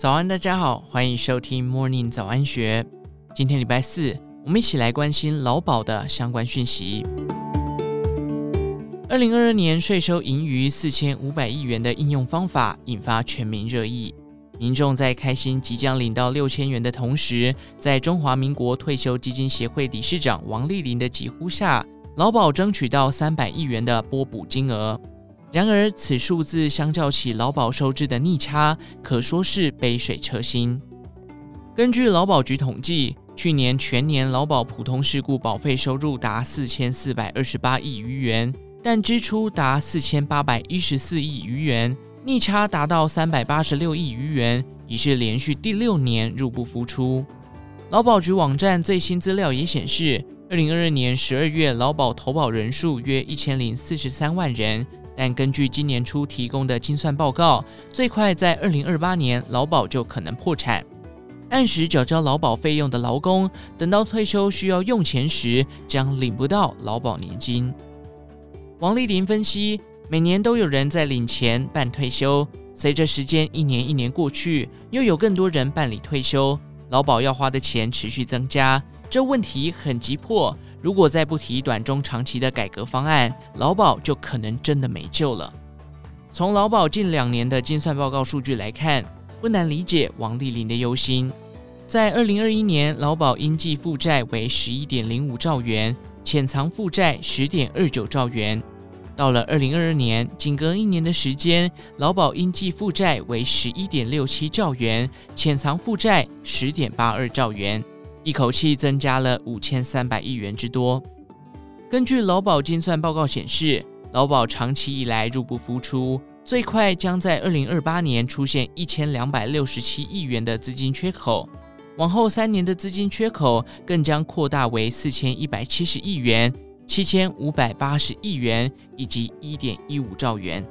早安，大家好，欢迎收听 Morning 早安学。今天礼拜四，我们一起来关心劳保的相关讯息。二零二二年税收盈余四千五百亿元的应用方法引发全民热议。民众在开心即将领到六千元的同时，在中华民国退休基金协会理事长王丽玲的疾呼下，劳保争取到三百亿元的拨补金额。然而，此数字相较起劳保收支的逆差，可说是杯水车薪。根据劳保局统计，去年全年劳保普通事故保费收入达四千四百二十八亿余元，但支出达四千八百一十四亿余元，逆差达到三百八十六亿余元，已是连续第六年入不敷出。劳保局网站最新资料也显示，二零二二年十二月劳保投保人数约一千零四十三万人。但根据今年初提供的精算报告，最快在二零二八年劳保就可能破产。按时缴交劳保费用的劳工，等到退休需要用钱时，将领不到劳保年金。王丽玲分析，每年都有人在领钱办退休，随着时间一年一年过去，又有更多人办理退休，劳保要花的钱持续增加，这问题很急迫。如果再不提短中长期的改革方案，劳保就可能真的没救了。从劳保近两年的精算报告数据来看，不难理解王丽玲的忧心。在二零二一年，劳保应计负债为十一点零五兆元，潜藏负债十点二九兆元。到了二零二二年，仅隔一年的时间，劳保应计负债为十一点六七兆元，潜藏负债十点八二兆元。一口气增加了五千三百亿元之多。根据劳保精算报告显示，劳保长期以来入不敷出，最快将在二零二八年出现一千两百六十七亿元的资金缺口，往后三年的资金缺口更将扩大为四千一百七十亿元、七千五百八十亿元以及一点一五兆元。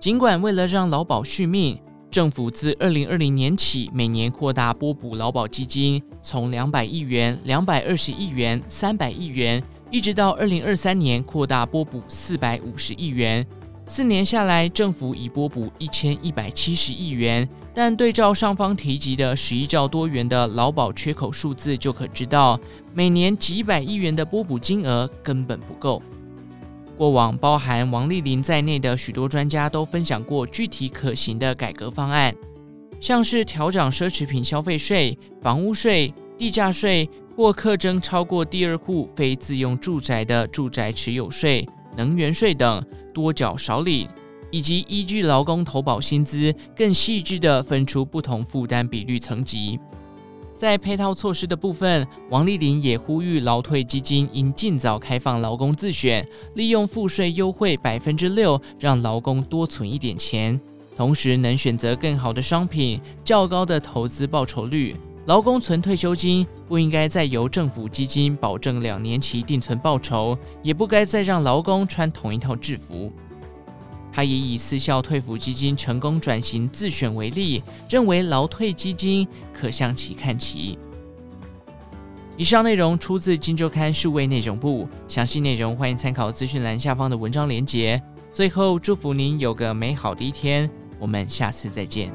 尽管为了让劳保续命，政府自二零二零年起，每年扩大拨补劳保基金，从两百亿元、两百二十亿元、三百亿元，一直到二零二三年扩大拨补四百五十亿元。四年下来，政府已拨补一千一百七十亿元。但对照上方提及的十一兆多元的劳保缺口数字，就可知道，每年几百亿元的拨补金额根本不够。过往包含王丽玲在内的许多专家都分享过具体可行的改革方案，像是调涨奢侈品消费税、房屋税、地价税，或课征超过第二户非自用住宅的住宅持有税、能源税等，多缴少领，以及依据劳工投保薪资，更细致地分出不同负担比率层级。在配套措施的部分，王丽玲也呼吁劳退基金应尽早开放劳工自选，利用赋税优惠百分之六，让劳工多存一点钱，同时能选择更好的商品、较高的投资报酬率。劳工存退休金不应该再由政府基金保证两年期定存报酬，也不该再让劳工穿同一套制服。他也以私校退抚基金成功转型自选为例，认为劳退基金可向其看齐。以上内容出自《金周刊》数位内容部，详细内容欢迎参考资讯栏下方的文章连结。最后，祝福您有个美好的一天，我们下次再见。